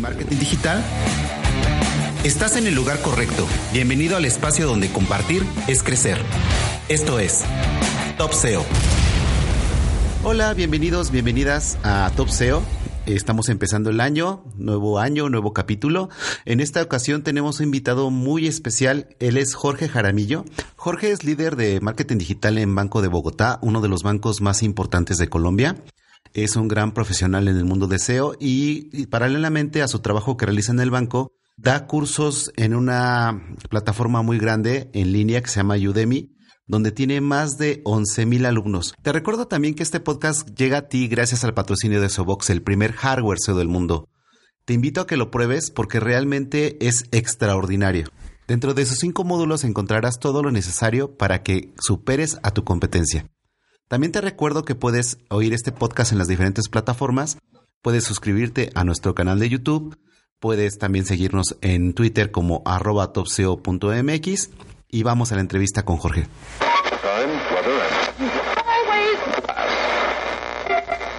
marketing digital? Estás en el lugar correcto. Bienvenido al espacio donde compartir es crecer. Esto es Top SEO. Hola, bienvenidos, bienvenidas a Top SEO. Estamos empezando el año, nuevo año, nuevo capítulo. En esta ocasión tenemos un invitado muy especial. Él es Jorge Jaramillo. Jorge es líder de marketing digital en Banco de Bogotá, uno de los bancos más importantes de Colombia. Es un gran profesional en el mundo de SEO y, paralelamente a su trabajo que realiza en el banco, da cursos en una plataforma muy grande en línea que se llama Udemy donde tiene más de 11.000 alumnos. Te recuerdo también que este podcast llega a ti gracias al patrocinio de Sobox, el primer hardware SEO del mundo. Te invito a que lo pruebes porque realmente es extraordinario. Dentro de sus cinco módulos encontrarás todo lo necesario para que superes a tu competencia. También te recuerdo que puedes oír este podcast en las diferentes plataformas, puedes suscribirte a nuestro canal de YouTube, puedes también seguirnos en Twitter como arroba topseo.mx y vamos a la entrevista con Jorge.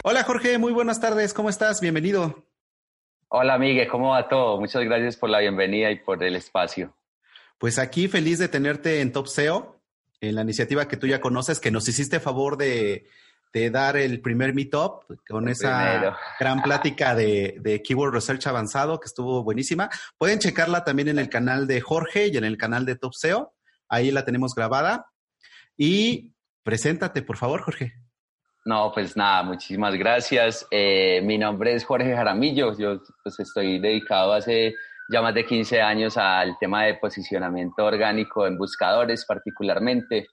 Hola Jorge, muy buenas tardes, ¿cómo estás? Bienvenido. Hola Miguel, ¿cómo va todo? Muchas gracias por la bienvenida y por el espacio. Pues aquí feliz de tenerte en Top SEO, en la iniciativa que tú ya conoces, que nos hiciste favor de, dar el primer meetup con esa gran plática de, de, Keyword Research avanzado que estuvo buenísima. Pueden checarla también en el canal de Jorge y en el canal de Top SEO. Ahí la tenemos grabada. Y preséntate, por favor, Jorge. No, pues nada, muchísimas gracias. Eh, mi nombre es Jorge Jaramillo. Yo pues estoy dedicado hace ya más de 15 años al tema de posicionamiento orgánico en buscadores particularmente.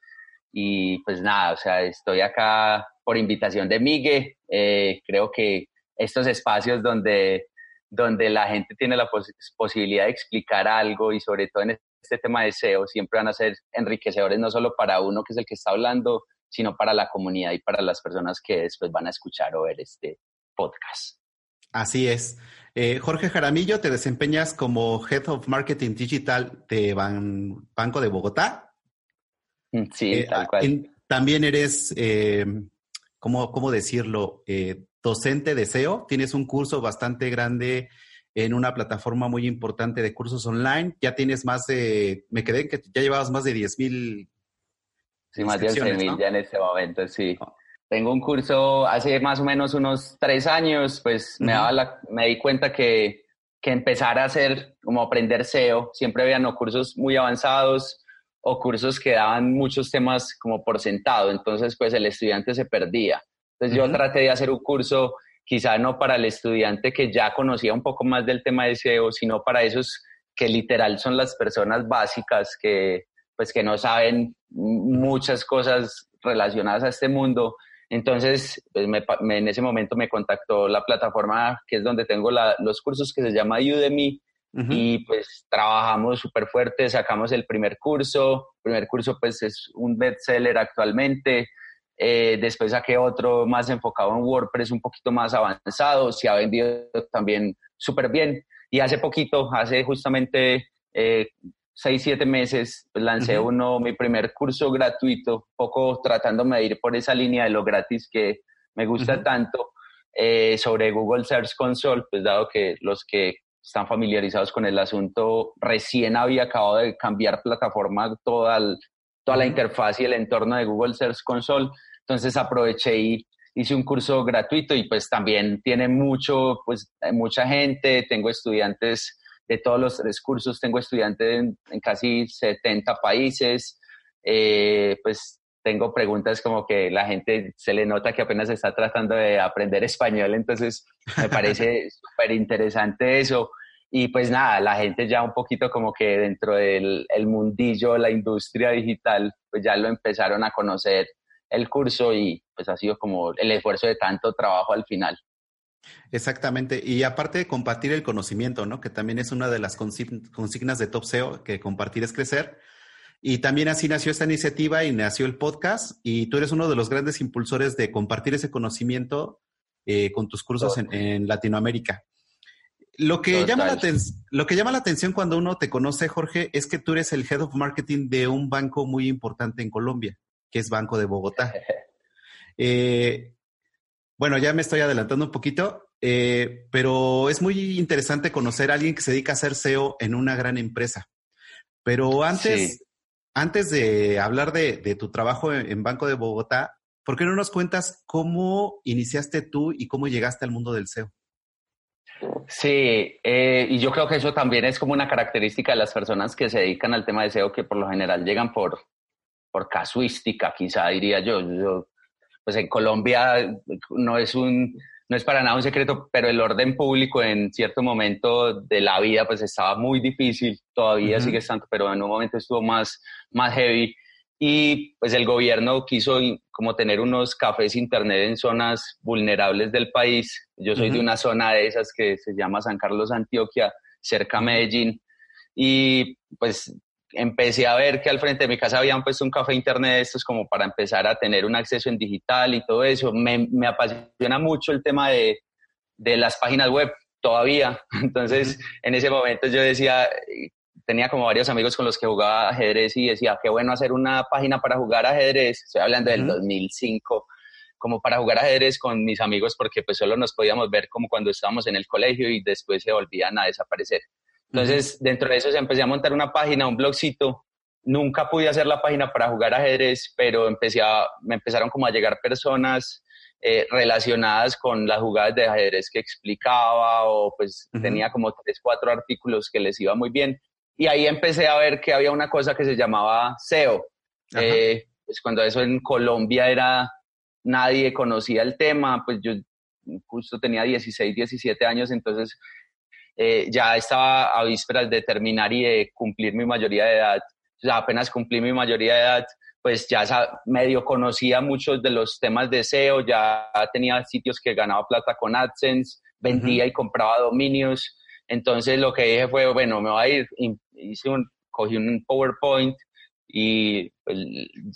Y pues nada, o sea, estoy acá por invitación de Migue. Eh, creo que estos espacios donde, donde la gente tiene la posibilidad de explicar algo y sobre todo en este tema de SEO siempre van a ser enriquecedores no solo para uno que es el que está hablando, sino para la comunidad y para las personas que después van a escuchar o ver este podcast. Así es. Eh, Jorge Jaramillo, te desempeñas como Head of Marketing Digital de Banco de Bogotá. Mm, sí, eh, tal cual. también eres, eh, ¿cómo, ¿cómo, decirlo? docente de SEO. Tienes un curso bastante grande en una plataforma muy importante de cursos online. Ya tienes más de, me quedé que ya llevabas más de 10 mil. Sí, más de 11 mil ya en este momento, sí. Tengo un curso hace más o menos unos tres años, pues me, daba la, me di cuenta que, que empezar a hacer, como aprender SEO, siempre habían o cursos muy avanzados o cursos que daban muchos temas como por sentado, entonces pues el estudiante se perdía. Entonces yo traté de hacer un curso quizá no para el estudiante que ya conocía un poco más del tema de SEO, sino para esos que literal son las personas básicas que pues que no saben muchas cosas relacionadas a este mundo. Entonces, pues en ese momento me contactó la plataforma que es donde tengo los cursos que se llama Udemy y pues trabajamos súper fuerte, sacamos el primer curso, el primer curso pues es un bestseller actualmente, eh, después saqué otro más enfocado en WordPress, un poquito más avanzado, se ha vendido también súper bien. Y hace poquito, hace justamente eh, seis, siete meses, pues, lancé uno, mi primer curso gratuito, poco tratándome de ir por esa línea de lo gratis que me gusta tanto, eh, sobre Google Search Console, pues dado que los que están familiarizados con el asunto, recién había acabado de cambiar plataforma toda, toda la interfaz y el entorno de Google Search Console. Entonces aproveché y hice un curso gratuito y pues también tiene mucho, pues mucha gente, tengo estudiantes de todos los tres cursos, tengo estudiantes en, casi 70 países, eh, pues tengo preguntas como que la gente se le nota que apenas está tratando de aprender español, entonces me parece súper interesante eso. Y pues nada, la gente ya un poquito como que dentro del el mundillo, la industria digital, pues ya lo empezaron a conocer el curso y pues ha sido como el esfuerzo de tanto trabajo al final. Exactamente. Y aparte de compartir el conocimiento, ¿no? Que también es una de las consignas de Top SEO, que compartir es crecer. Y también así nació esta iniciativa y nació el podcast. Y tú eres uno de los grandes impulsores de compartir ese conocimiento eh, con tus cursos en, Latinoamérica. Lo que, llama la lo que llama la atención cuando uno te conoce, Jorge, es que tú eres el Head of Marketing de un banco muy importante en Colombia que es Banco de Bogotá. Eh, bueno, ya me estoy adelantando un poquito. eh, pero es muy interesante conocer a alguien que se dedica a hacer SEO en una gran empresa. Pero antes, antes de hablar de, tu trabajo en, Banco de Bogotá, ¿por qué no nos cuentas cómo iniciaste tú y cómo llegaste al mundo del SEO? Sí, eh, y yo creo que eso también es como una característica de las personas que se dedican al tema de SEO, que por lo general llegan por, por casuística, quizá diría yo. yo. Pues en Colombia no es un, no es para nada un secreto, pero el orden público en cierto momento de la vida pues estaba muy difícil, todavía sigue estando, pero en un momento estuvo más, más heavy. Y pues el gobierno quiso como tener unos cafés internet en zonas vulnerables del país. Yo soy de una zona de esas que se llama San Carlos, Antioquia, cerca a Medellín. Y pues empecé a ver que al frente de mi casa habían puesto un café internet de estos como para empezar a tener un acceso en digital y todo eso. Me, me apasiona mucho el tema de, de, las páginas web todavía. Entonces, en ese momento yo decía, tenía como varios amigos con los que jugaba ajedrez y decía, qué bueno hacer una página para jugar ajedrez. Estoy hablando del 2005 como para jugar ajedrez con mis amigos porque pues solo nos podíamos ver como cuando estábamos en el colegio y después se volvían a desaparecer. Entonces, dentro de eso se empecé a montar una página, un blogcito. Nunca pude hacer la página para jugar ajedrez, pero empecé a, me empezaron como a llegar personas eh, relacionadas con las jugadas de ajedrez que explicaba o pues tenía como tres, cuatro artículos que les iba muy bien. Y ahí empecé a ver que había una cosa que se llamaba SEO. Eh, pues cuando eso en Colombia era, nadie conocía el tema, pues yo justo tenía 16, 17 años, entonces eh, ya estaba a vísperas de terminar y de cumplir mi mayoría de edad. O apenas cumplí mi mayoría de edad, pues ya medio conocía muchos de los temas de SEO, ya tenía sitios que ganaba plata con AdSense, vendía y compraba dominios. Entonces lo que dije fue, bueno, me voy a ir, hice un, cogí un PowerPoint y pues,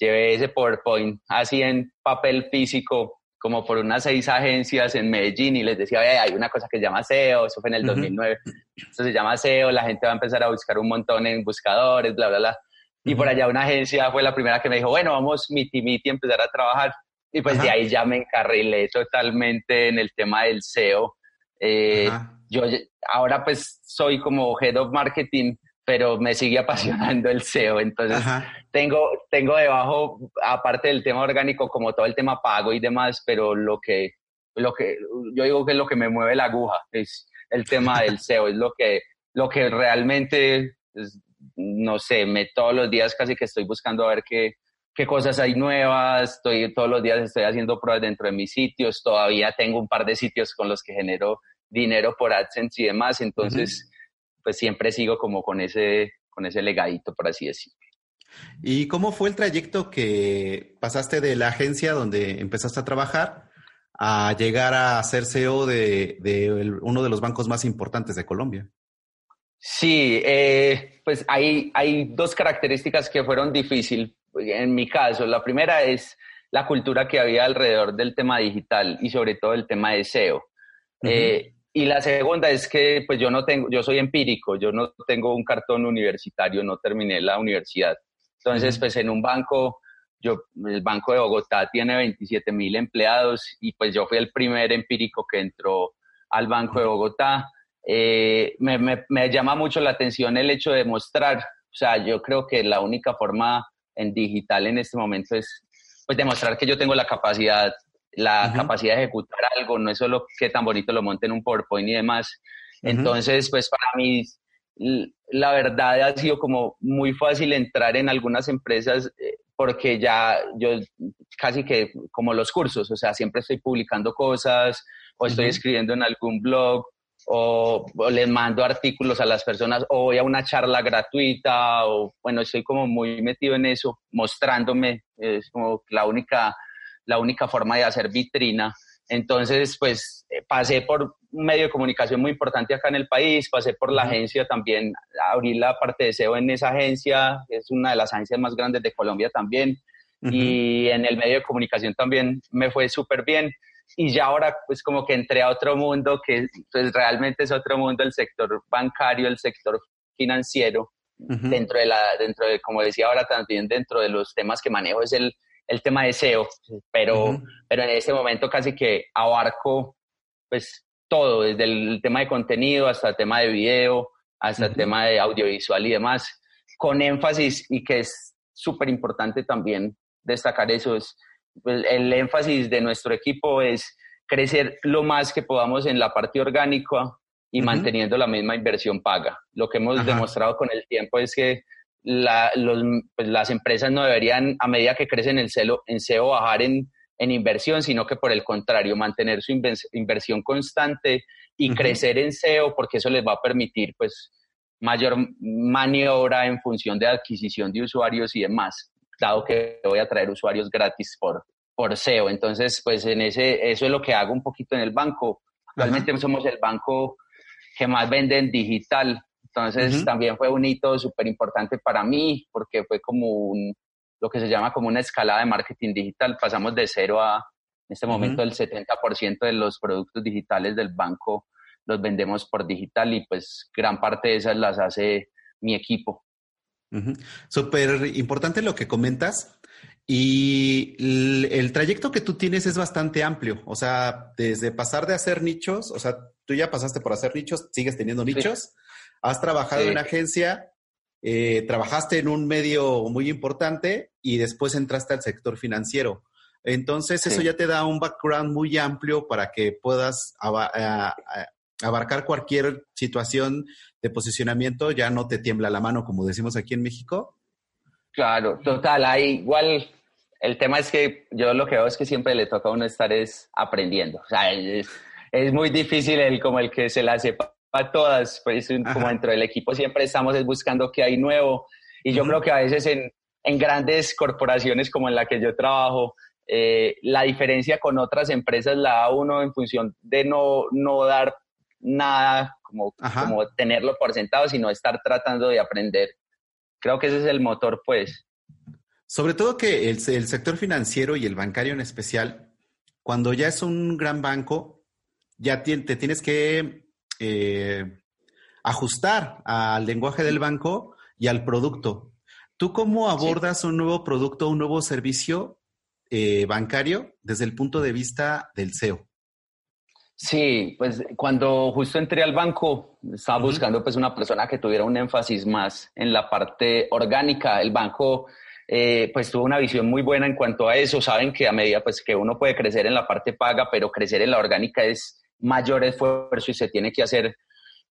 llevé ese PowerPoint así en papel físico como por unas seis agencias en Medellín y les decía, hay una cosa que se llama SEO, eso fue en el 2009, eso se llama SEO, la gente va a empezar a buscar un montón en buscadores, bla, bla, bla. Y por allá una agencia fue la primera que me dijo, bueno, vamos miti miti a empezar a trabajar. Y pues de ahí ya me encarrilé totalmente en el tema del SEO. Eh, yo ahora pues soy como Head of Marketing pero me sigue apasionando el SEO. Entonces, tengo, tengo debajo, aparte del tema orgánico, como todo el tema pago y demás, pero lo que, lo que yo digo que es lo que me mueve la aguja, es el tema del SEO, es lo que, lo que realmente, no sé, me, todos los días casi que estoy buscando a ver qué, qué cosas hay nuevas, estoy, todos los días estoy haciendo pruebas dentro de mis sitios, todavía tengo un par de sitios con los que genero dinero por AdSense y demás, entonces pues siempre sigo como con ese, con ese legadito, por así decirlo. ¿Y cómo fue el trayecto que pasaste de la agencia donde empezaste a trabajar a llegar a ser CEO de, uno de los bancos más importantes de Colombia? Sí, eh, pues hay, hay dos características que fueron difíciles en mi caso. La primera es la cultura que había alrededor del tema digital y sobre todo el tema de SEO. Y la segunda es que pues yo no tengo, yo soy empírico, yo no tengo un cartón universitario, no terminé la universidad. Entonces, pues en un banco, yo, el Banco de Bogotá tiene 27 mil empleados y pues yo fui el primer empírico que entró al Banco de Bogotá. Eh, me, me, me, llama mucho la atención el hecho de mostrar, o sea, yo creo que la única forma en digital en este momento es pues demostrar que yo tengo la capacidad la capacidad de ejecutar algo, no es solo que tan bonito lo monte en un PowerPoint y demás. Entonces, pues para mí, la verdad ha sido como muy fácil entrar en algunas empresas eh, porque ya yo casi que como los cursos, o sea, siempre estoy publicando cosas o estoy escribiendo en algún blog o, les mando artículos a las personas o voy a una charla gratuita o bueno, estoy como muy metido en eso, mostrándome, es como la única la única forma de hacer vitrina. Entonces, pues eh, pasé por un medio de comunicación muy importante acá en el país, pasé por la agencia también, abrí la parte de SEO en esa agencia, es una de las agencias más grandes de Colombia también, y en el medio de comunicación también me fue súper bien. Y ya ahora, pues como que entré a otro mundo que pues, realmente es otro mundo, el sector bancario, el sector financiero, dentro de la, dentro de, como decía ahora también, dentro de los temas que manejo es el, el tema de SEO, pero, pero en este momento casi que abarco pues todo, desde el tema de contenido hasta el tema de video, hasta el tema de audiovisual y demás, con énfasis y que es súper importante también destacar eso, es pues, el énfasis de nuestro equipo es crecer lo más que podamos en la parte orgánica y manteniendo la misma inversión paga. Lo que hemos demostrado con el tiempo es que pues, las empresas no deberían, a medida que crecen en, celo, en SEO, bajar en, en, inversión, sino que por el contrario, mantener su inversión constante y crecer en SEO, porque eso les va a permitir pues, mayor maniobra en función de adquisición de usuarios y demás, dado que voy a traer usuarios gratis por, por SEO. Entonces, pues en ese, eso es lo que hago un poquito en el banco. Realmente somos el banco que más vende en digital entonces también fue un hito súper importante para mí porque fue como un, lo que se llama como una escalada de marketing digital. Pasamos de cero a, en este momento, el 70% de los productos digitales del banco los vendemos por digital y pues gran parte de esas las hace mi equipo. Súper importante lo que comentas. Y el, trayecto que tú tienes es bastante amplio, o sea, desde pasar de hacer nichos, o sea, tú ya pasaste por hacer nichos, sigues teniendo nichos, Has trabajado en agencia, eh, trabajaste en un medio muy importante y después entraste al sector financiero. Entonces, eso ya te da un background muy amplio para que puedas abarcar cualquier situación de posicionamiento, ya no te tiembla la mano, como decimos aquí en México. Claro, total. Hay igual el tema es que yo lo que veo es que siempre le toca a uno estar es aprendiendo. O sea, es, es muy difícil el como el que se la sepa a todas, pues como dentro del equipo siempre estamos buscando qué hay nuevo y yo creo que a veces en, en, grandes corporaciones como en la que yo trabajo, eh, la diferencia con otras empresas la da uno en función de no, no dar nada, como, como tenerlo por sentado, sino estar tratando de aprender. Creo que ese es el motor, pues. Sobre todo que el, el sector financiero y el bancario en especial, cuando ya es un gran banco, ya te tienes que eh, ajustar al lenguaje del banco y al producto. ¿Tú cómo abordas un nuevo producto, un nuevo servicio eh, bancario desde el punto de vista del SEO? Sí, pues cuando justo entré al banco estaba buscando pues una persona que tuviera un énfasis más en la parte orgánica. El banco eh, pues tuvo una visión muy buena en cuanto a eso. Saben que a medida pues que uno puede crecer en la parte paga, pero crecer en la orgánica es mayor esfuerzo y se tiene que hacer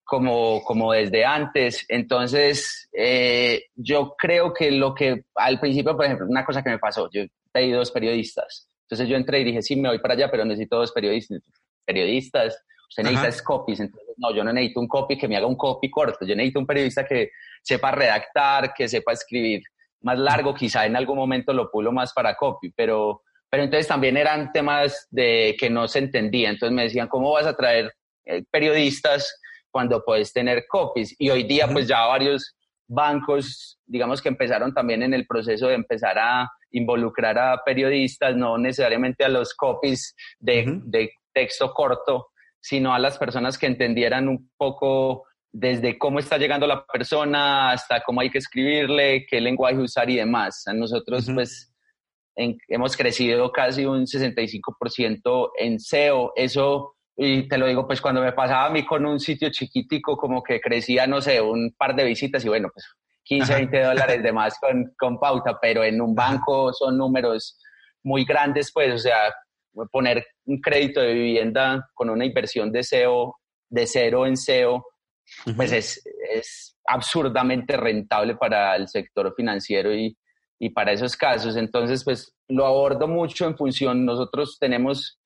como, como desde antes. Entonces, eh, yo creo que lo que al principio, por ejemplo, una cosa que me pasó, yo pedí dos periodistas. Entonces yo entré y dije, sí, me voy para allá, pero necesito dos periodistas. Periodistas, usted necesita copies. Entonces, no, yo no necesito un copy que me haga un copy corto. Yo necesito un periodista que sepa redactar, que sepa escribir más largo. Quizá en algún momento lo pulo más para copy, pero pero entonces también eran temas de que no se entendía. Entonces me decían, ¿cómo vas a traer eh, periodistas cuando puedes tener copies? Y hoy día, pues ya varios bancos, digamos que empezaron también en el proceso de empezar a involucrar a periodistas, no necesariamente a los copies de, de texto corto, sino a las personas que entendieran un poco desde cómo está llegando la persona hasta cómo hay que escribirle, qué lenguaje usar y demás. A nosotros, pues, hemos crecido casi un 65% en SEO. Eso, y te lo digo, pues cuando me pasaba a mí con un sitio chiquitico, como que crecía, no sé, un par de visitas y bueno, pues 15, 20 dólares de más con, con pauta, pero en un banco son números muy grandes, pues, o sea, poner un crédito de vivienda con una inversión de SEO, de cero en SEO, pues es, es absurdamente rentable para el sector financiero y, y para esos casos. Entonces, pues lo abordo mucho en función, nosotros tenemos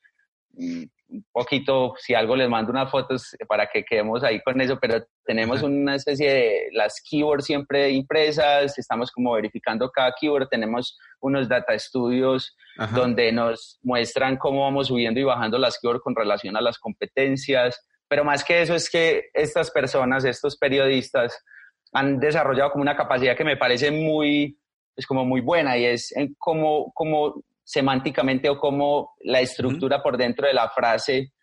mm, un poquito, si algo les mando unas fotos para que quedemos ahí con eso, pero tenemos una especie de las keywords siempre impresas, estamos como verificando cada keyword, tenemos unos data studios donde nos muestran cómo vamos subiendo y bajando las keywords con relación a las competencias, pero más que eso es que estas personas, estos periodistas, han desarrollado como una capacidad que me parece muy es como muy buena y es en cómo, cómo semánticamente o cómo la estructura por dentro de la frase,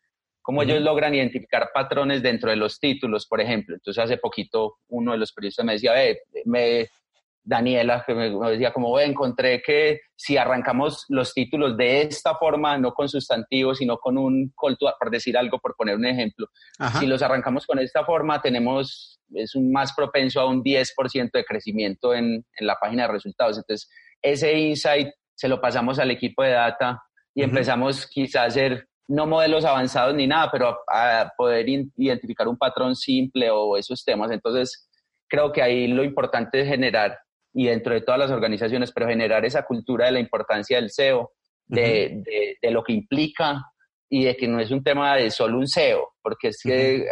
cómo ellos logran identificar patrones dentro de los títulos, por ejemplo. Entonces hace poquito uno de los periodistas me decía, me, Daniela, que me, decía como, encontré que si arrancamos los títulos de esta forma, no con sustantivos, sino con un call por decir algo, por poner un ejemplo, si los arrancamos con esta forma, tenemos, es un más propenso a un 10% de crecimiento en, en, la página de resultados. Entonces, ese insight se lo pasamos al equipo de data y empezamos quizás a hacer no modelos avanzados ni nada, pero a, poder identificar un patrón simple o esos temas. Entonces, creo que ahí lo importante es generar y dentro de todas las organizaciones, pero generar esa cultura de la importancia del SEO, de, de, lo que implica y de que no es un tema de solo un SEO, porque es que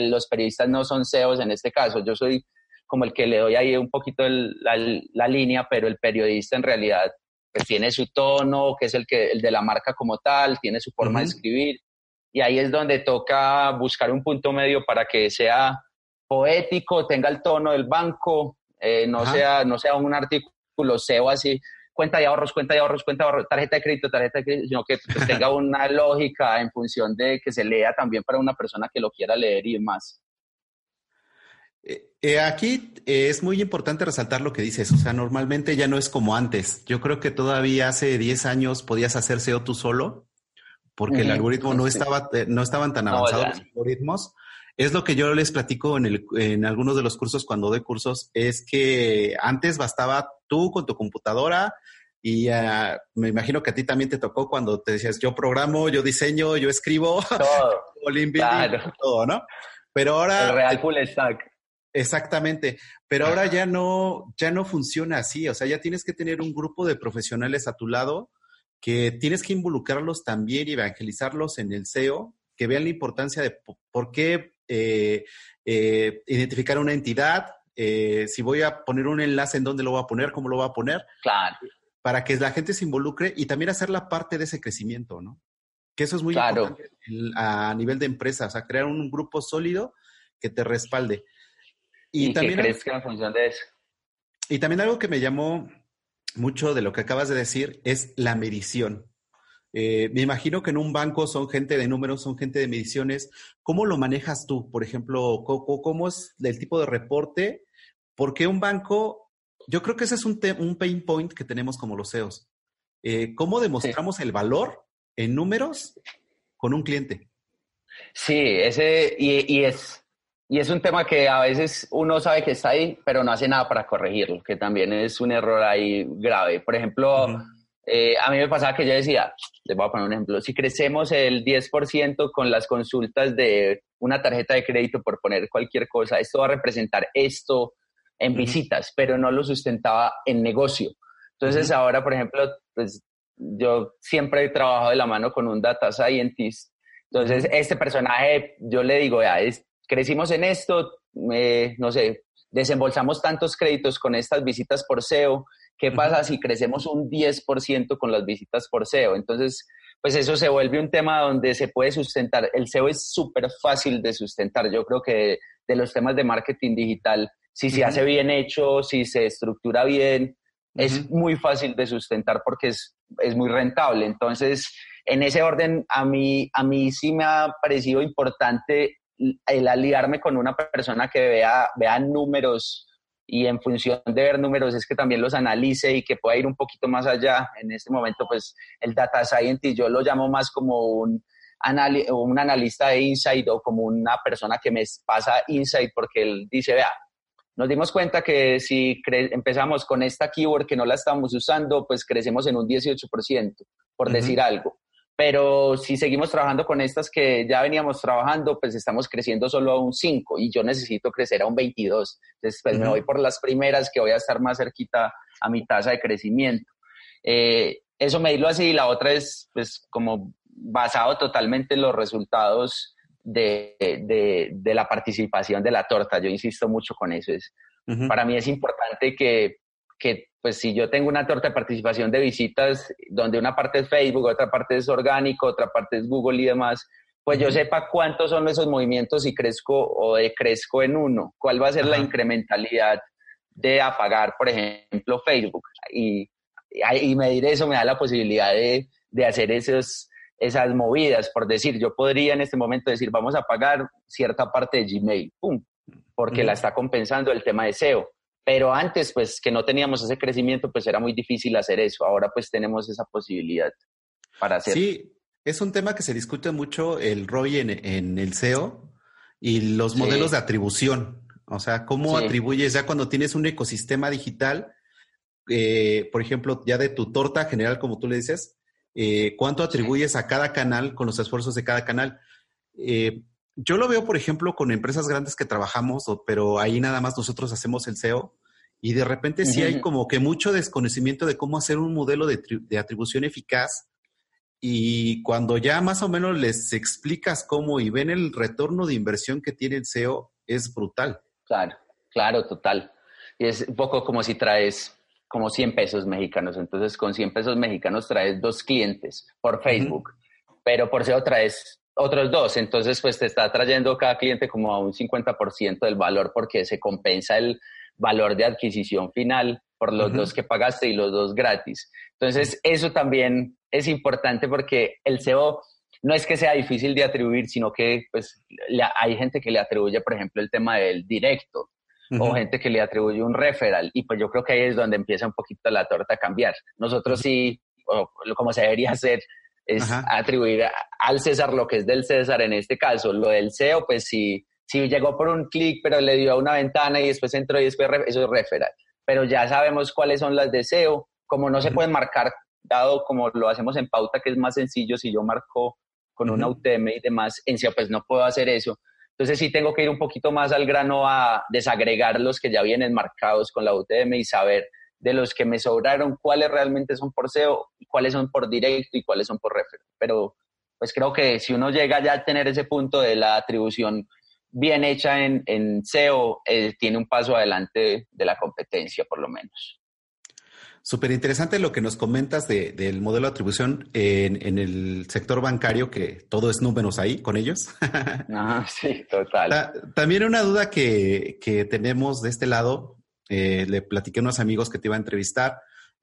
los periodistas no son SEOs en este caso. Yo soy como el que le doy ahí un poquito la, la, línea, pero el periodista en realidad pues, tiene su tono, que es el, que, el de la marca como tal, tiene su forma de escribir. Y ahí es donde toca buscar un punto medio para que sea poético, tenga el tono del banco, eh, no, sea, no sea un artículo SEO así, cuenta de ahorros, cuenta de ahorros, cuenta de ahorros, tarjeta de crédito, tarjeta de crédito, sino que pues, tenga una lógica en función de que se lea también para una persona que lo quiera leer y más. Eh, eh, aquí es muy importante resaltar lo que dices, o sea, normalmente ya no es como antes. Yo creo que todavía hace 10 años podías hacer SEO tú solo, porque el algoritmo no, estaba, no estaban tan avanzados los algoritmos. Es lo que yo les platico en, el, en algunos de los cursos cuando doy cursos, es que antes bastaba tú con tu computadora y uh, me imagino que a ti también te tocó cuando te decías yo programo, yo diseño, yo escribo, todo, claro. todo ¿no? Pero ahora... El real full stack. Exactamente, pero ahora ya no, ya no funciona así, o sea, ya tienes que tener un grupo de profesionales a tu lado que tienes que involucrarlos también y evangelizarlos en el SEO, que vean la importancia de por qué eh, eh, identificar una entidad, eh, si voy a poner un enlace en dónde lo voy a poner, cómo lo voy a poner. Claro. Para que la gente se involucre y también hacer la parte de ese crecimiento, ¿no? Que eso es muy importante a nivel de empresa, o sea, crear un grupo sólido que te respalde. Y, también, que crezca en función de eso. Y también algo que me llamó mucho de lo que acabas de decir es la medición. Eh, me imagino que en un banco son gente de números, son gente de mediciones. ¿Cómo lo manejas tú? Por ejemplo, ¿cómo, es el tipo de reporte? Porque un banco, yo creo que ese es un, un pain point que tenemos como los CEOs. Eh, ¿Cómo demostramos el valor en números con un cliente? Sí, ese, y, es, y es un tema que a veces uno sabe que está ahí, pero no hace nada para corregirlo, que también es un error ahí grave. Por ejemplo, eh, a mí me pasaba que yo decía, les voy a poner un ejemplo, si crecemos el 10% con las consultas de una tarjeta de crédito, por poner cualquier cosa, esto va a representar esto en visitas, pero no lo sustentaba en negocio. Entonces ahora, por ejemplo, pues yo siempre he trabajado de la mano con un data scientist. Entonces, este personaje, yo le digo, ya, crecimos en esto, no sé, desembolsamos tantos créditos con estas visitas por SEO, ¿Qué pasa si crecemos un 10% con las visitas por SEO? Entonces, pues eso se vuelve un tema donde se puede sustentar. El SEO es súper fácil de sustentar. Yo creo que de, los temas de marketing digital, si se hace bien hecho, si se estructura bien, es muy fácil de sustentar porque es, es muy rentable. Entonces, en ese orden, a mí, a mí sí me ha parecido importante el aliarme con una persona que vea, vea números y en función de ver números es que también los analice y que pueda ir un poquito más allá. En este momento, pues el data scientist yo lo llamo más como un, un analista de insight o como una persona que me pasa insight porque él dice, vea, nos dimos cuenta que si empezamos con esta keyword que no la estamos usando, pues crecemos en un 18%, por decir algo. Pero si seguimos trabajando con estas que ya veníamos trabajando, pues estamos creciendo solo a un 5 y yo necesito crecer a un 22. Entonces, pues me voy por las primeras que voy a estar más cerquita a mi tasa de crecimiento. Eh, eso medirlo así. La otra es, pues, como basado totalmente en los resultados de, de, de, la participación de la torta. Yo insisto mucho con eso. Es, Para mí es importante que, que pues si yo tengo una torta de participación de visitas donde una parte es Facebook, otra parte es orgánico, otra parte es Google y demás, pues yo sepa cuántos son esos movimientos y crezco o decrezco en uno, cuál va a ser la incrementalidad de apagar, por ejemplo, Facebook. Y, y medir eso me da la posibilidad de, de hacer esos, esas movidas. Por decir, yo podría en este momento decir, vamos a pagar cierta parte de Gmail, ¡pum! porque la está compensando el tema de SEO Pero antes, pues que no teníamos ese crecimiento, pues era muy difícil hacer eso. Ahora pues tenemos esa posibilidad para hacer. Sí, es un tema que se discute mucho el ROI en, el SEO y los modelos de atribución. O sea, cómo atribuyes ya cuando tienes un ecosistema digital, eh, por ejemplo, ya de tu torta general, como tú le dices, eh, cuánto atribuyes a cada canal con los esfuerzos de cada canal. Eh, yo lo veo, por ejemplo, con empresas grandes que trabajamos, pero ahí nada más nosotros hacemos el SEO y de repente sí hay como que mucho desconocimiento de cómo hacer un modelo de, atribución eficaz y cuando ya más o menos les explicas cómo y ven el retorno de inversión que tiene el SEO, es brutal. Claro, claro, total. Y es un poco como si traes como 100 pesos mexicanos. Entonces, con 100 pesos mexicanos traes dos clientes por Facebook, pero por SEO traes otros dos. Entonces, pues te está trayendo cada cliente como a un 50% del valor porque se compensa el valor de adquisición final por los dos que pagaste y los dos gratis. Entonces, eso también es importante porque el SEO no es que sea difícil de atribuir, sino que pues hay gente que le atribuye, por ejemplo, el tema del directo o gente que le atribuye un referral y pues yo creo que ahí es donde empieza un poquito la torta a cambiar. Nosotros sí, como se debería hacer, es atribuir al César lo que es del César en este caso. Lo del SEO, pues si, si llegó por un clic, pero le dio a una ventana y después entró y después eso es referral. Pero ya sabemos cuáles son las de SEO, como no se pueden marcar, dado como lo hacemos en pauta, que es más sencillo, si yo marco con una UTM y demás, en SEO pues no puedo hacer eso. Entonces sí tengo que ir un poquito más al grano a desagregar los que ya vienen marcados con la UTM y saber de los que me sobraron, cuáles realmente son por SEO, cuáles son por directo y cuáles son por refer. Pero pues creo que si uno llega ya a tener ese punto de la atribución bien hecha en, en SEO, eh, tiene un paso adelante de la competencia, por lo menos. Súper interesante lo que nos comentas del modelo de atribución en, el sector bancario, que todo es números ahí con ellos. Ah, sí, total. también una duda que, que tenemos de este lado eh, le platiqué a unos amigos que te iba a entrevistar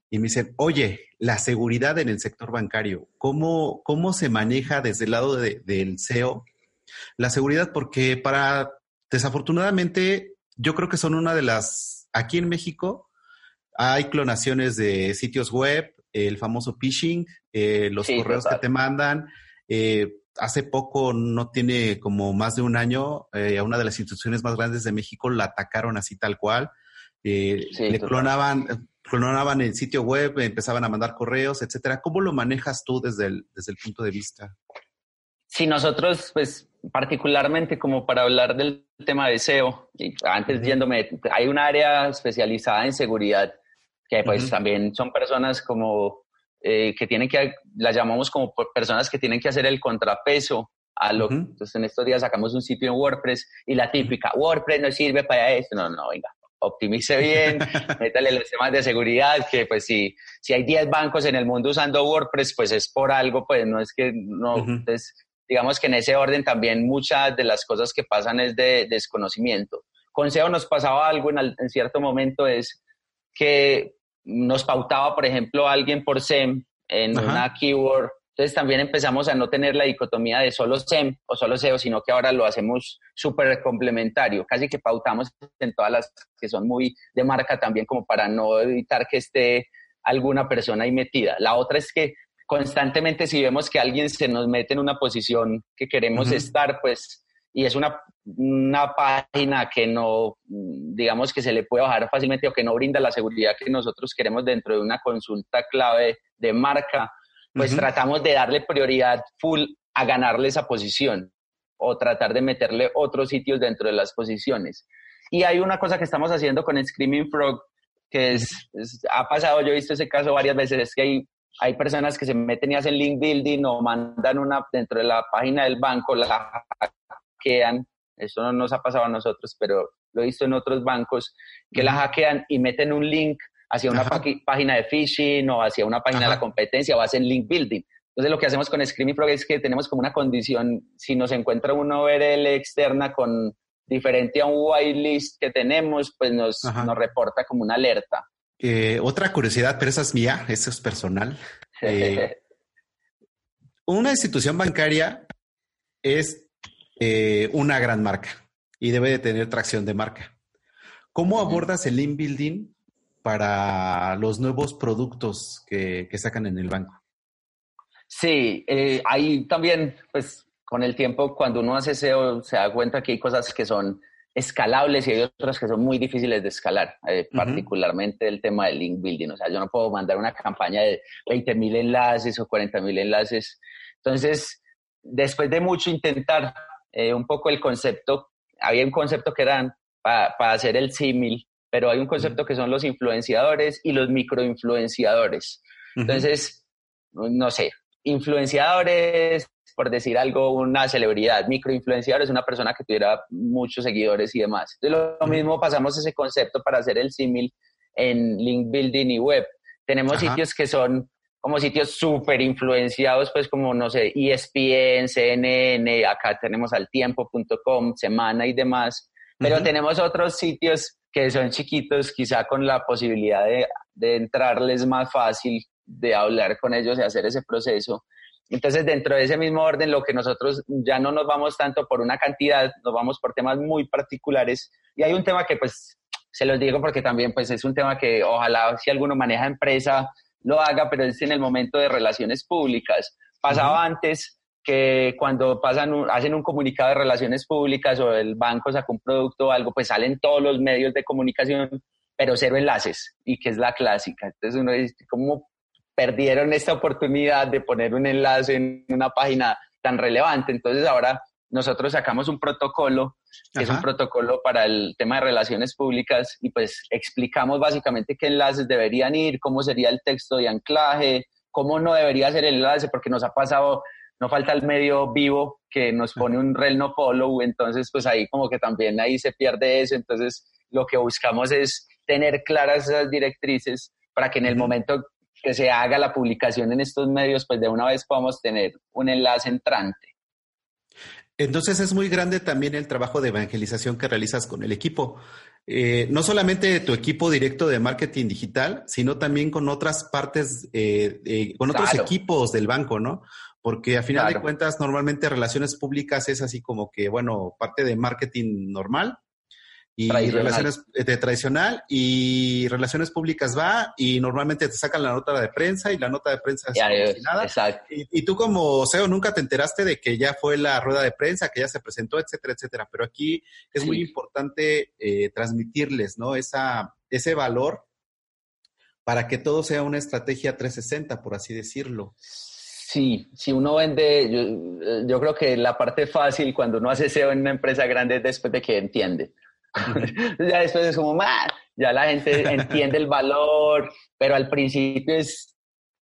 y me dicen, oye, la seguridad en el sector bancario, ¿cómo, cómo se maneja desde el lado del SEO? La seguridad, porque para, desafortunadamente, yo creo que son una de las, aquí en México hay clonaciones de sitios web, el famoso phishing, eh, los correos que te mandan. Eh, hace poco, no tiene como más de un año, a una de las instituciones más grandes de México la atacaron así tal cual. Eh, le clonaban, clonaban el sitio web, empezaban a mandar correos, etcétera. ¿Cómo lo manejas tú desde el, desde el punto de vista? Sí, nosotros, pues, particularmente como para hablar del tema de SEO, y antes yéndome, hay un área especializada en seguridad que pues también son personas como eh, que tienen que, las llamamos como personas que tienen que hacer el contrapeso a lo Entonces en estos días sacamos un sitio en WordPress y la típica, WordPress no sirve para esto, no, no, venga, optimice bien, métale los temas de seguridad, que pues si, si hay 10 bancos en el mundo usando WordPress, pues es por algo, pues no es que no, entonces digamos que en ese orden también muchas de las cosas que pasan es de desconocimiento. Con SEO nos pasaba algo en, en cierto momento, es que nos pautaba, por ejemplo, alguien por SEM en una keyword entonces también empezamos a no tener la dicotomía de solo SEM o solo SEO, sino que ahora lo hacemos súper complementario, casi que pautamos en todas las que son muy de marca también como para no evitar que esté alguna persona ahí metida. La otra es que constantemente si vemos que alguien se nos mete en una posición que queremos estar, pues, y es una, una página que no, digamos que se le puede bajar fácilmente o que no brinda la seguridad que nosotros queremos dentro de una consulta clave de marca, pues tratamos de darle prioridad full a ganarle esa posición o tratar de meterle otros sitios dentro de las posiciones. Y hay una cosa que estamos haciendo con Screaming Frog, que es, ha pasado, yo he visto ese caso varias veces, es que hay, hay personas que se meten y hacen link building o mandan una dentro de la página del banco, la hackean, eso no nos ha pasado a nosotros, pero lo he visto en otros bancos, que la hackean y meten un link hacia una página de phishing o hacia una página de la competencia o hacen link building. Entonces lo que hacemos con Screaming Frog es que tenemos como una condición, si nos encuentra una URL externa con diferente a un whitelist que tenemos, pues nos, nos reporta como una alerta. Eh, otra curiosidad, pero esa es mía, eso es personal. Eh, una institución bancaria es eh, una gran marca y debe de tener tracción de marca. ¿Cómo abordas el link building para los nuevos productos que, sacan en el banco? Sí, eh, ahí también, pues con el tiempo, cuando uno hace SEO, se da cuenta que hay cosas que son escalables y hay otras que son muy difíciles de escalar, eh, particularmente el tema del link building. O sea, yo no puedo mandar una campaña de 20 mil enlaces o 40 mil enlaces. Entonces, después de mucho intentar eh, un poco el concepto, había un concepto que eran para hacer el símil, pero hay un concepto que son los influenciadores y los microinfluenciadores. Entonces, no sé, influenciadores por decir algo, una celebridad. Microinfluenciador es una persona que tuviera muchos seguidores y demás. Entonces, lo, mismo pasamos ese concepto para hacer el símil en link building y web. Tenemos sitios que son como sitios súper influenciados, pues como, no sé, ESPN, CNN, acá tenemos altiempo.com, Semana y demás, pero tenemos otros sitios que son chiquitos, quizá con la posibilidad de, de entrarles más fácil, de hablar con ellos y hacer ese proceso. Entonces, dentro de ese mismo orden, lo que nosotros ya no nos vamos tanto por una cantidad, nos vamos por temas muy particulares. Y hay un tema que, pues, se los digo porque también, pues, es un tema que ojalá si alguno maneja empresa lo haga, pero es en el momento de relaciones públicas. Pasaba antes que cuando pasan hacen un comunicado de relaciones públicas o el banco saca un producto o algo, pues salen todos los medios de comunicación, pero cero enlaces, y que es la clásica. Entonces uno dice, ¿cómo perdieron esta oportunidad de poner un enlace en una página tan relevante. Entonces ahora nosotros sacamos un protocolo, que es un protocolo para el tema de relaciones públicas y pues explicamos básicamente qué enlaces deberían ir, cómo sería el texto de anclaje, cómo no debería ser el enlace, porque nos ha pasado, no falta el medio vivo que nos pone un rel no follow, entonces pues ahí como que también ahí se pierde eso, entonces lo que buscamos es tener claras esas directrices para que en el momento que se haga la publicación en estos medios, pues de una vez podamos tener un enlace entrante. Entonces es muy grande también el trabajo de evangelización que realizas con el equipo. Eh, no solamente tu equipo directo de marketing digital, sino también con otras partes, eh, con otros equipos del banco, ¿no? Porque a final de cuentas, normalmente relaciones públicas es así como que, bueno, parte de marketing normal, y relaciones de eh, tradicional y relaciones públicas va y normalmente te sacan la nota de prensa y la nota de prensa es nada. Y, tú como CEO nunca te enteraste de que ya fue la rueda de prensa, que ya se presentó, etcétera, etcétera. Pero aquí es muy importante eh, transmitirles, ¿no? Esa, ese valor para que todo sea una estrategia 360, por así decirlo. Sí, si uno vende, yo, yo creo que la parte fácil cuando uno hace SEO en una empresa grande es después de que entiende. ya después es como, ya la gente entiende el valor, pero al principio es,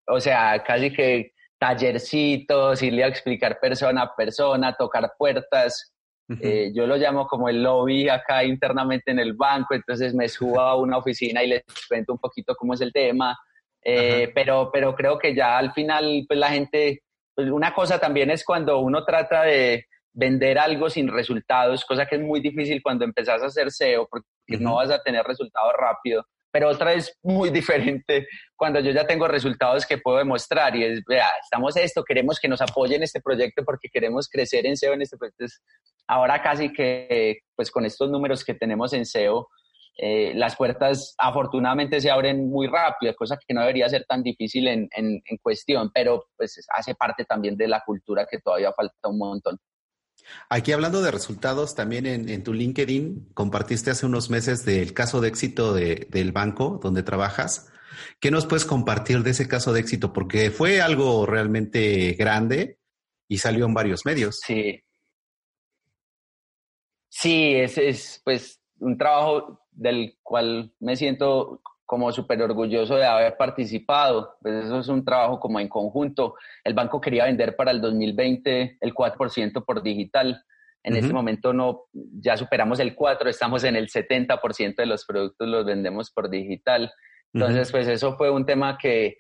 o sea, casi que tallercitos, irle a explicar persona a persona, tocar puertas. Eh, yo lo llamo como el lobby acá internamente en el banco, entonces me subo a una oficina y les cuento un poquito cómo es el tema. Eh, pero, pero creo que ya al final, pues la gente, pues una cosa también es cuando uno trata de, vender algo sin resultados, cosa que es muy difícil cuando empezás a hacer SEO porque no vas a tener resultados rápido. Pero otra es muy diferente cuando yo ya tengo resultados que puedo demostrar y es, vea, estamos esto, queremos que nos apoyen este proyecto porque queremos crecer en SEO en este proyecto. Ahora casi que, pues con estos números que tenemos en SEO, eh, las puertas afortunadamente se abren muy rápido, cosa que no debería ser tan difícil en, en, en cuestión, pero pues hace parte también de la cultura que todavía falta un montón. Aquí hablando de resultados, también en, tu LinkedIn compartiste hace unos meses del caso de éxito del banco donde trabajas. ¿Qué nos puedes compartir de ese caso de éxito? Porque fue algo realmente grande y salió en varios medios. Sí. Sí, es, es pues un trabajo del cual me siento como súper orgulloso de haber participado. Pues eso es un trabajo como en conjunto. El banco quería vender para el 2020 el 4% por digital. En este momento no, ya superamos el 4, estamos en el 70% de los productos los vendemos por digital. Entonces, pues eso fue un tema que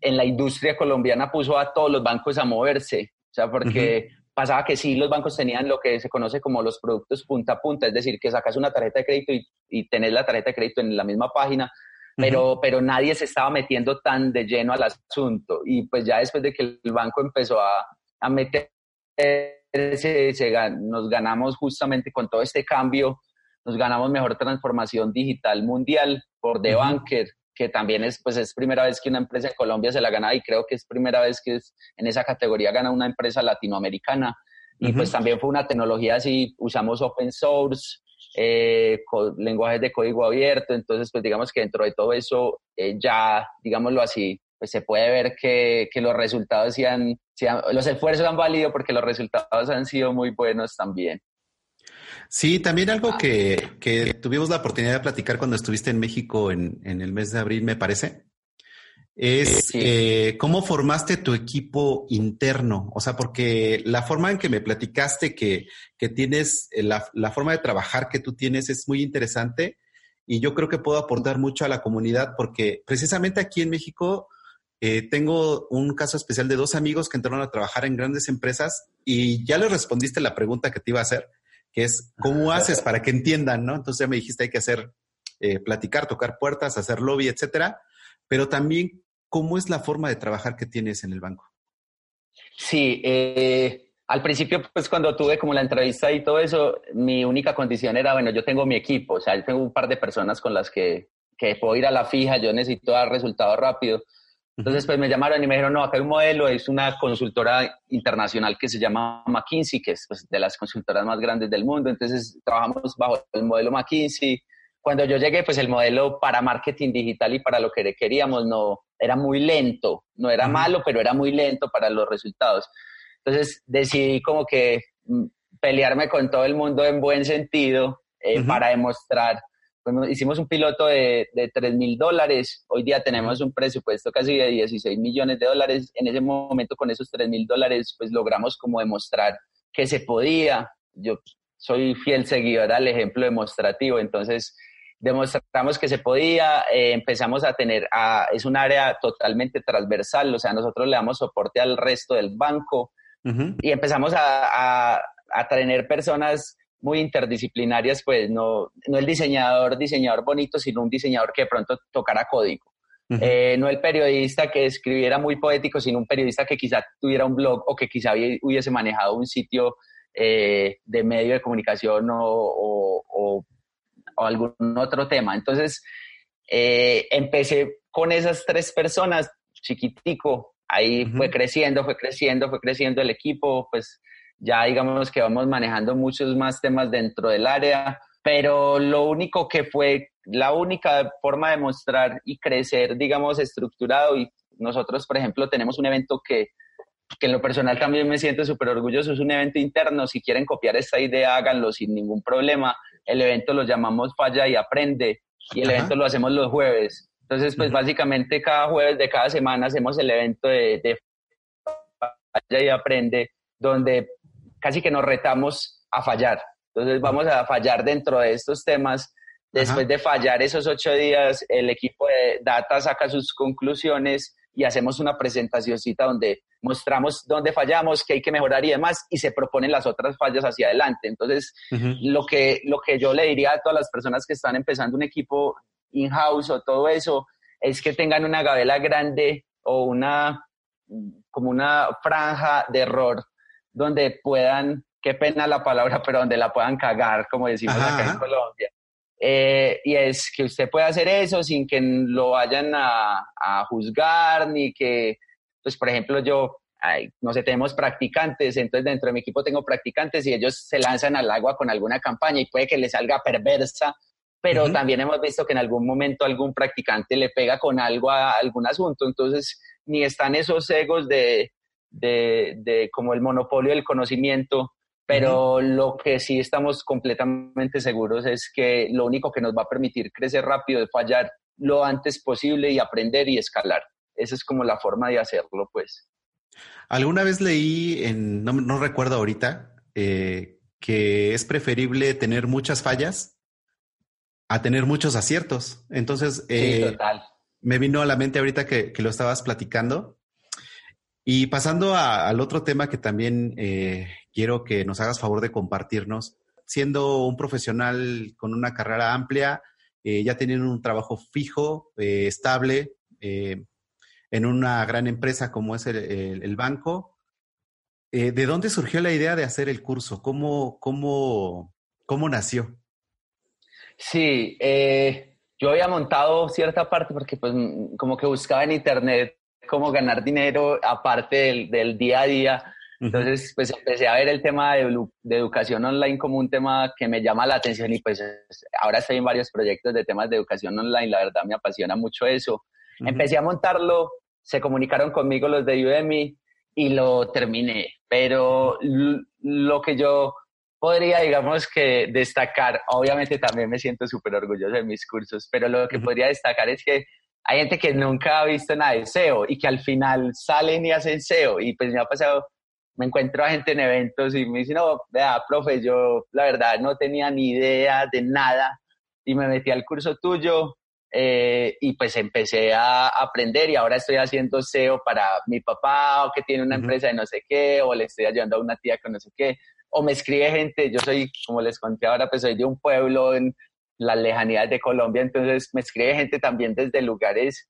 en la industria colombiana puso a todos los bancos a moverse. O sea, porque pasaba que sí, los bancos tenían lo que se conoce como los productos punta a punta, es decir, que sacas una tarjeta de crédito y, y tenés la tarjeta de crédito en la misma página, pero, pero nadie se estaba metiendo tan de lleno al asunto. Y pues ya después de que el banco empezó a, a meterse, nos ganamos justamente con todo este cambio nos ganamos mejor transformación digital mundial por The Banker, que también es, pues es primera vez que una empresa en Colombia se la gana y creo que es primera vez que es, en esa categoría gana una empresa latinoamericana. Y pues también fue una tecnología así, usamos open source, eh, lenguajes de código abierto, entonces pues digamos que dentro de todo eso eh, ya, digámoslo así, pues se puede ver que, que los resultados sean, sean, los esfuerzos han valido porque los resultados han sido muy buenos también. Sí, también algo que, que, tuvimos la oportunidad de platicar cuando estuviste en México en, en el mes de abril, me parece, es eh, cómo formaste tu equipo interno. O sea, porque la forma en que me platicaste que, que tienes, eh, la, la, forma de trabajar que tú tienes es muy interesante y yo creo que puedo aportar mucho a la comunidad porque precisamente aquí en México eh, tengo un caso especial de dos amigos que entraron a trabajar en grandes empresas y ya le respondiste la pregunta que te iba a hacer, que es, ¿cómo haces para que entiendan? ¿no? Entonces ya me dijiste, hay que hacer, eh, platicar, tocar puertas, hacer lobby, etcétera, pero también, ¿cómo es la forma de trabajar que tienes en el banco? Sí, eh, al principio, pues cuando tuve como la entrevista y todo eso, mi única condición era, bueno, yo tengo mi equipo, o sea, yo tengo un par de personas con las que, que puedo ir a la fija, yo necesito dar resultados rápido entonces, pues me llamaron y me dijeron, no, acá hay un modelo, es una consultora internacional que se llama McKinsey, que es pues, de las consultoras más grandes del mundo. Entonces, trabajamos bajo el modelo McKinsey. Cuando yo llegué, pues el modelo para marketing digital y para lo que queríamos no era muy lento. No era malo, pero era muy lento para los resultados. Entonces, decidí como que mm, pelearme con todo el mundo en buen sentido eh, para demostrar hicimos un piloto de, de 3 mil dólares, hoy día tenemos un presupuesto casi de 16 millones de dólares, en ese momento con esos 3 mil dólares pues logramos como demostrar que se podía, yo soy fiel seguidor al ejemplo demostrativo, entonces demostramos que se podía, eh, empezamos a tener, es un área totalmente transversal, o sea, nosotros le damos soporte al resto del banco y empezamos a, a, a tener personas muy interdisciplinarias, pues no, no el diseñador, diseñador bonito, sino un diseñador que de pronto tocara código. Eh, no el periodista que escribiera muy poético, sino un periodista que quizá tuviera un blog o que quizá hubiese manejado un sitio eh, de medio de comunicación o, o, algún otro tema. Entonces, eh, empecé con esas tres personas, chiquitico, ahí fue creciendo, fue creciendo, fue creciendo el equipo, pues ya digamos que vamos manejando muchos más temas dentro del área, pero lo único que fue la única forma de mostrar y crecer, digamos, estructurado y nosotros, por ejemplo, tenemos un evento que, que en lo personal también me siento súper orgulloso, es un evento interno, si quieren copiar esta idea, háganlo sin ningún problema. El evento lo llamamos Falla y Aprende y el evento lo hacemos los jueves. Entonces, pues básicamente cada jueves de cada semana hacemos el evento de, de Falla y Aprende, donde casi que nos retamos a fallar. Entonces vamos a fallar dentro de estos temas. Después de fallar esos ocho días, el equipo de data saca sus conclusiones y hacemos una presentacióncita donde mostramos dónde fallamos, qué hay que mejorar y demás, y se proponen las otras fallas hacia adelante. Entonces, lo, que, lo que yo le diría a todas las personas que están empezando un equipo in-house o todo eso, es que tengan una gavela grande o una como una franja de error donde puedan, qué pena la palabra, pero donde la puedan cagar, como decimos acá en Colombia. Eh, y es que usted puede hacer eso sin que lo vayan a, juzgar, ni que, pues por ejemplo, yo, no sé, tenemos practicantes, entonces dentro de mi equipo tengo practicantes y ellos se lanzan al agua con alguna campaña y puede que les salga perversa, pero también hemos visto que en algún momento algún practicante le pega con algo a algún asunto, entonces ni están esos egos de, de, como el monopolio del conocimiento, pero lo que sí estamos completamente seguros es que lo único que nos va a permitir crecer rápido es fallar lo antes posible y aprender y escalar. Esa es como la forma de hacerlo, pues. Alguna vez leí, en, no, recuerdo ahorita, eh, que es preferible tener muchas fallas a tener muchos aciertos. Entonces, eh, me vino a la mente ahorita que, que, lo estabas platicando, y pasando al otro tema que también eh, quiero que nos hagas favor de compartirnos, siendo un profesional con una carrera amplia, eh, ya teniendo un trabajo fijo, eh, estable, en una gran empresa como es el, banco, ¿de dónde surgió la idea de hacer el curso? ¿Cómo, cómo, cómo nació? Sí, yo había montado cierta parte porque pues como que buscaba en internet cómo ganar dinero aparte del, del día a día. Entonces, pues empecé a ver el tema de, de, educación online como un tema que me llama la atención y pues ahora estoy en varios proyectos de temas de educación online, la verdad me apasiona mucho eso. Empecé a montarlo, se comunicaron conmigo los de Udemy y lo terminé, pero lo que yo podría, digamos que destacar, obviamente también me siento súper orgulloso de mis cursos, pero lo que podría destacar es que hay gente que nunca ha visto nada de SEO y que al final salen y hacen SEO. Y pues me ha pasado, me encuentro a gente en eventos y me dicen, no, vea, profe, yo la verdad no tenía ni idea de nada y me metí al curso tuyo eh, y pues empecé a aprender y ahora estoy haciendo SEO para mi papá o que tiene una empresa de no sé qué o le estoy ayudando a una tía con no sé qué o me escribe gente, yo soy, como les conté ahora, pues soy de un pueblo en las lejanías de Colombia, entonces me escribe gente también desde lugares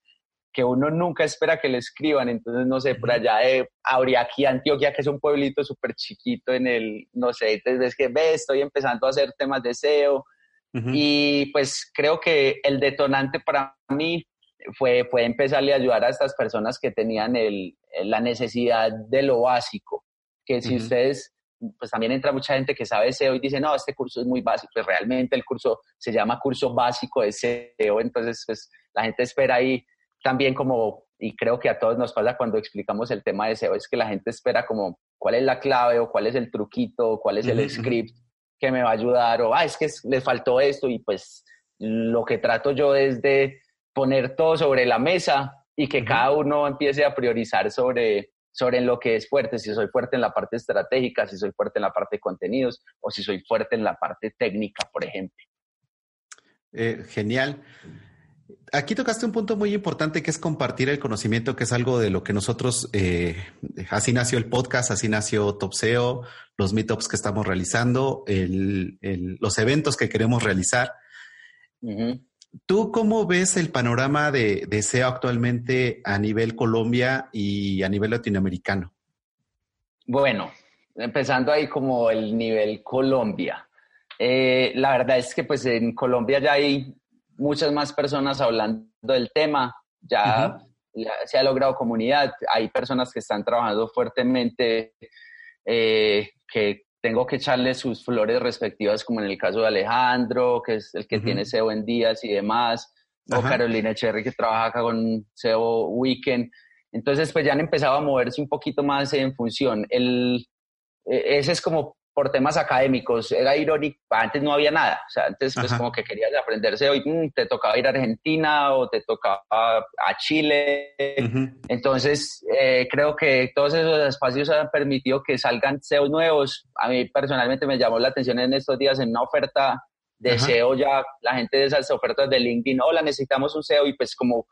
que uno nunca espera que le escriban, entonces no sé, por allá de Auriaquí, Antioquia, que es un pueblito súper chiquito en el, no sé, entonces ves que ve, estoy empezando a hacer temas de SEO y pues creo que el detonante para mí fue, fue empezarle a ayudar a estas personas que tenían el, la necesidad de lo básico, que si ustedes pues también entra mucha gente que sabe SEO y dice, no, este curso es muy básico, pues realmente el curso se llama curso básico de SEO, entonces pues la gente espera ahí también como, y creo que a todos nos pasa cuando explicamos el tema de SEO, es que la gente espera como cuál es la clave o cuál es el truquito o cuál es el script que me va a ayudar o, ah, es que le faltó esto y pues lo que trato yo es de poner todo sobre la mesa y que cada uno empiece a priorizar sobre, sobre lo que es fuerte, si soy fuerte en la parte estratégica, si soy fuerte en la parte de contenidos o si soy fuerte en la parte técnica, por ejemplo. Eh, genial. Aquí tocaste un punto muy importante que es compartir el conocimiento, que es algo de lo que nosotros, eh, así nació el podcast, así nació Topseo, los meetups que estamos realizando, los eventos que queremos realizar. ¿Tú cómo ves el panorama de, de, SEO actualmente a nivel Colombia y a nivel latinoamericano? Bueno, empezando ahí como el nivel Colombia. Eh, la verdad es que pues en Colombia ya hay muchas más personas hablando del tema, ya, se ha logrado comunidad, hay personas que están trabajando fuertemente, eh, que tengo que echarle sus flores respectivas, como en el caso de Alejandro, que es el que tiene SEO en días y demás, o Carolina Cherry, que trabaja acá con SEO Weekend. Entonces, pues ya han empezado a moverse un poquito más en función. El, e, ese es como por temas académicos, era irónico, antes no había nada, o sea, antes pues como que querías aprenderse hoy, mm, te tocaba ir a Argentina o te tocaba a Chile, entonces eh, creo que todos esos espacios han permitido que salgan SEO nuevos, a mí personalmente me llamó la atención en estos días en una oferta de SEO ya, la gente de esas ofertas de LinkedIn, hola, necesitamos un SEO y pues como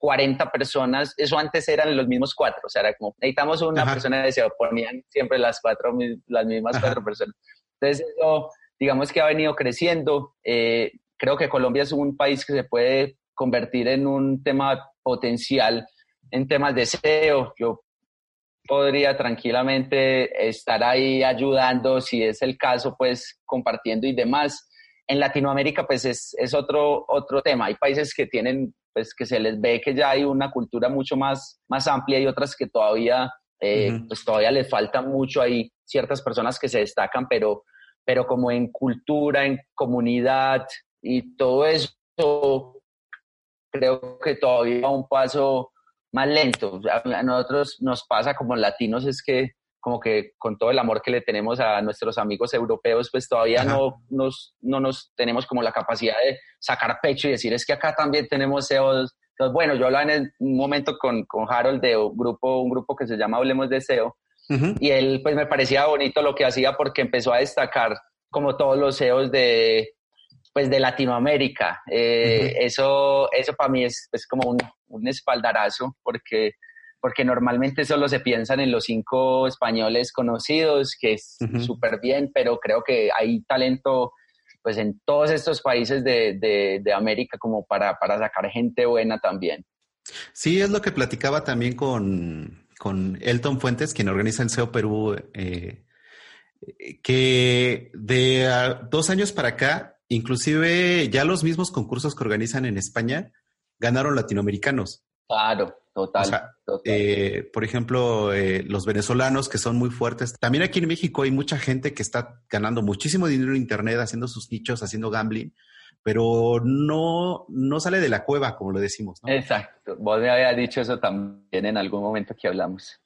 40 personas, eso antes eran los mismos cuatro, o sea, era como, necesitamos una persona de SEO, ponían siempre las cuatro, las mismas cuatro personas. Entonces, eso, digamos que ha venido creciendo. Eh, creo que Colombia es un país que se puede convertir en un tema potencial en temas de SEO. Yo podría tranquilamente estar ahí ayudando, si es el caso, pues compartiendo y demás. En Latinoamérica, pues es, es otro, otro tema. Hay países que tienen pues que se les ve que ya hay una cultura mucho más, más amplia y otras que todavía, eh, pues todavía les falta mucho. Hay ciertas personas que se destacan, pero, pero como en cultura, en comunidad y todo eso, creo que todavía un paso más lento. A nosotros nos pasa como latinos es que como que con todo el amor que le tenemos a nuestros amigos europeos, pues todavía no nos, no nos tenemos como la capacidad de sacar pecho y decir, es que acá también tenemos SEO. Entonces, bueno, yo hablaba en un momento con, con Harold de un grupo, un grupo que se llama Hablemos de SEO, y él pues me parecía bonito lo que hacía porque empezó a destacar como todos los SEOs de, pues de Latinoamérica. Eh, eso, eso para mí es, es como un, un espaldarazo porque porque normalmente solo se piensan en los cinco españoles conocidos, que es súper bien, pero creo que hay talento pues en todos estos países de, de, América como para, para, sacar gente buena también. Sí, es lo que platicaba también con, con Elton Fuentes, quien organiza el SEO Perú, eh, que de dos años para acá inclusive ya los mismos concursos que organizan en España ganaron latinoamericanos. Claro, total. Eh, por ejemplo, eh, los venezolanos que son muy fuertes. También aquí en México hay mucha gente que está ganando muchísimo dinero en Internet, haciendo sus nichos, haciendo gambling, pero no, no sale de la cueva, como lo decimos. Exacto. Vos me habías dicho eso también en algún momento que hablamos.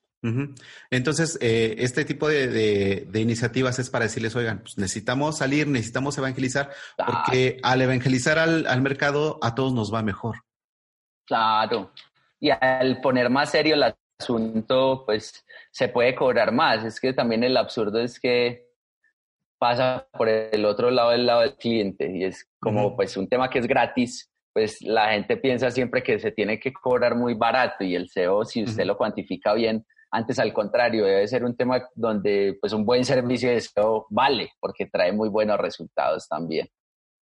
Entonces, eh, este tipo de, iniciativas es para decirles, oigan, pues necesitamos salir, necesitamos evangelizar, porque al evangelizar al, al mercado a todos nos va mejor. Claro, y al poner más serio el asunto, pues se puede cobrar más. Es que también el absurdo es que pasa por el otro lado del lado del cliente y es como pues un tema que es gratis, pues la gente piensa siempre que se tiene que cobrar muy barato y el SEO, si usted lo cuantifica bien, antes al contrario, debe ser un tema donde pues un buen servicio de SEO vale porque trae muy buenos resultados también.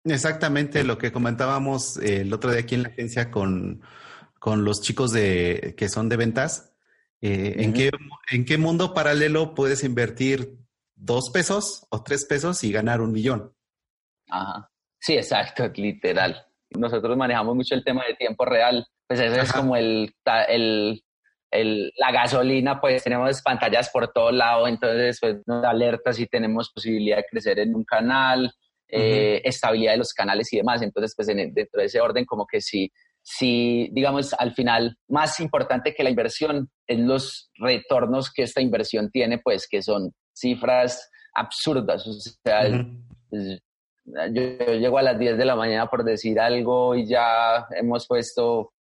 Exactamente lo que comentábamos eh, el otro día aquí en la agencia con, con los chicos de, que son de ventas. Eh, ¿en, qué, ¿En qué mundo paralelo puedes invertir dos pesos o tres pesos y ganar un millón? Ajá. Sí, exacto, literal. Nosotros manejamos mucho el tema de tiempo real. Pues eso es como el, el, el, la gasolina, pues tenemos pantallas por todo lado, entonces pues nos alerta si tenemos posibilidad de crecer en un canal, eh, estabilidad de los canales y demás. Entonces, pues dentro de ese orden, como que sí, sí, digamos, al final, más importante que la inversión es los retornos que esta inversión tiene, pues que son cifras absurdas. O sea, pues, yo, llego a las 10 de la mañana por decir algo y ya hemos puesto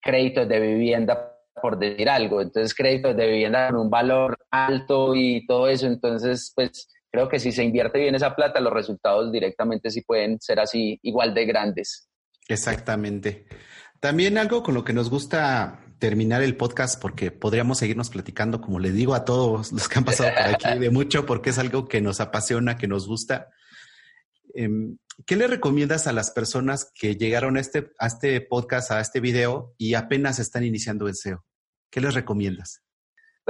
créditos de vivienda por decir algo. Entonces, créditos de vivienda con un valor alto y todo eso. Entonces, pues creo que si se invierte bien esa plata, los resultados directamente sí pueden ser así igual de grandes. Exactamente. También algo con lo que nos gusta terminar el podcast, porque podríamos seguirnos platicando, como le digo a todos los que han pasado por aquí, de mucho, porque es algo que nos apasiona, que nos gusta. Em, ¿Qué le recomiendas a las personas que llegaron a este, a este podcast, a este video y apenas están iniciando el SEO? ¿Qué les recomiendas?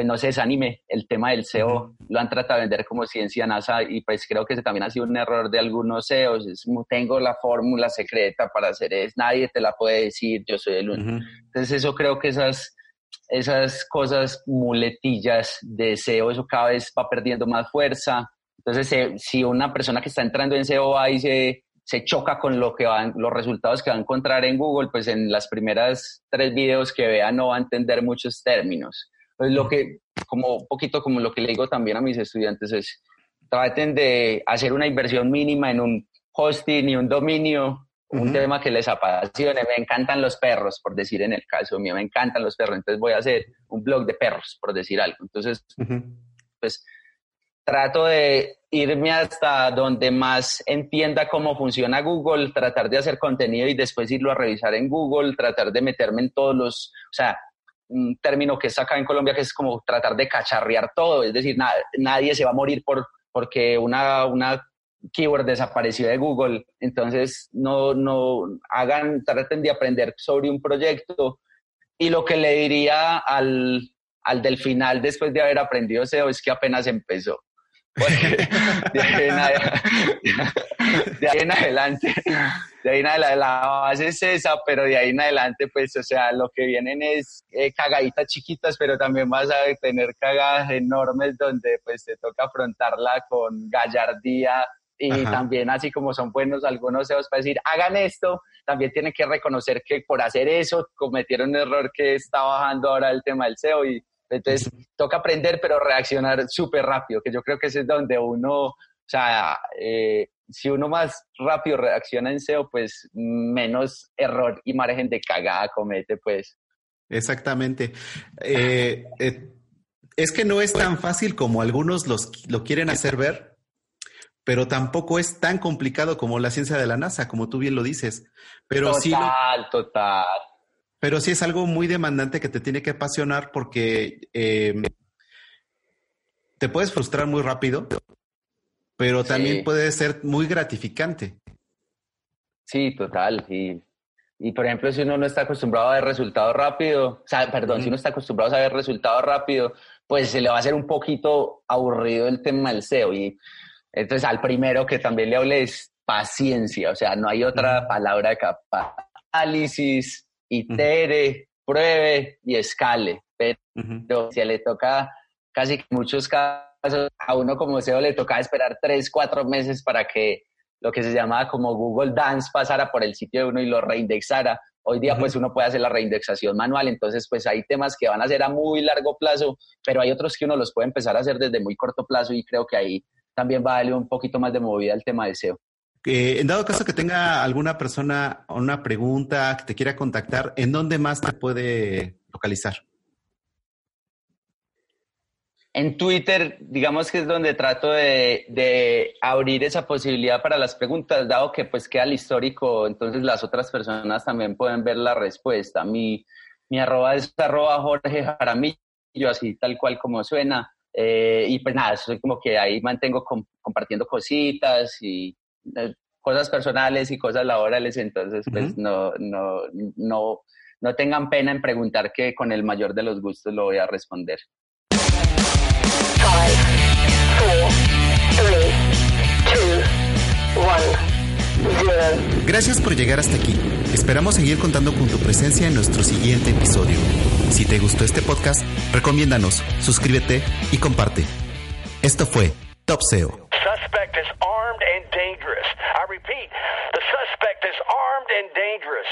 Pues no se desanime. El tema del SEO lo han tratado de vender como ciencia NASA y pues creo que ese también ha sido un error de algunos SEOs. Es, tengo la fórmula secreta para hacer eso, nadie te la puede decir, yo soy el único. Entonces eso creo que esas, esas cosas muletillas de SEO, eso cada vez va perdiendo más fuerza. Entonces eh, si una persona que está entrando en SEO va y se, se choca con lo que van, los resultados que va a encontrar en Google, pues en las primeras tres videos que vea no va a entender muchos términos. Pues lo que, como un poquito como lo que le digo también a mis estudiantes es, traten de hacer una inversión mínima en un hosting y un dominio, un tema que les apasione. Me encantan los perros, por decir en el caso mío, me encantan los perros, entonces voy a hacer un blog de perros, por decir algo. Entonces, pues trato de irme hasta donde más entienda cómo funciona Google, tratar de hacer contenido y después irlo a revisar en Google, tratar de meterme en todos los, o sea, un término que es acá en Colombia que es como tratar de cacharrear todo, es decir, nadie se va a morir por, porque una, una keyword desapareció de Google, entonces no, no hagan, traten de aprender sobre un proyecto. Y lo que le diría al, al del final después de haber aprendido SEO es que apenas empezó. de ahí, en adelante, de ahí en adelante, la base es esa, pero de ahí en adelante, pues, o sea, lo que vienen es eh, cagaditas chiquitas, pero también vas a tener cagadas enormes donde, pues, te toca afrontarla con gallardía y también, así como son buenos algunos CEOs para decir, hagan esto, también tienen que reconocer que por hacer eso cometieron un error que está bajando ahora el tema del SEO y entonces, toca aprender, pero reaccionar súper rápido, que yo creo que ese es donde uno, o sea, eh, si uno más rápido reacciona en SEO, pues menos error y margen de cagada comete, pues. Exactamente. Eh, eh, es que no es tan fácil como algunos los, lo quieren hacer ver, pero tampoco es tan complicado como la ciencia de la NASA, como tú bien lo dices. Pero total, total. Pero sí es algo muy demandante que te tiene que apasionar porque em, te puedes frustrar muy rápido, pero también puede ser muy gratificante. Sí, total. Y, y por ejemplo, si uno no está acostumbrado a ver resultados rápido, o sea, perdón, si uno está acostumbrado a ver resultados rápido, pues se le va a hacer un poquito aburrido el tema del SEO. Y Entonces, al primero que también le hable es paciencia, o sea, no hay otra palabra que análisis, itere, pruebe y escale. Pero si le toca casi que muchos casos, a uno como SEO le toca esperar tres, cuatro meses para que lo que se llamaba como Google Dance pasara por el sitio de uno y lo reindexara. Hoy día pues uno puede hacer la reindexación manual, entonces pues hay temas que van a ser a muy largo plazo, pero hay otros que uno los puede empezar a hacer desde muy corto plazo y creo que ahí también va a darle un poquito más de movida al tema de SEO. En dado caso que tenga alguna persona una pregunta que te quiera contactar, ¿en dónde más te puede localizar? En Twitter, digamos que es donde trato de, abrir esa posibilidad para las preguntas, dado que pues queda el histórico, entonces las otras personas también pueden ver la respuesta. Mi, mi arroba es arroba Jorge Jaramillo, así tal cual como suena. Eh, y pues nada, soy como que ahí mantengo compartiendo cositas y eh, cosas personales y cosas laborales, entonces pues no, no, no, no tengan pena en preguntar que con el mayor de los gustos lo voy a responder. Gracias por llegar hasta aquí. Esperamos seguir contando con tu presencia en nuestro siguiente episodio. Si te gustó este podcast, recomiéndanos, suscríbete y comparte. Esto fue Top SEO. dangerous. I repeat, the suspect is armed and dangerous.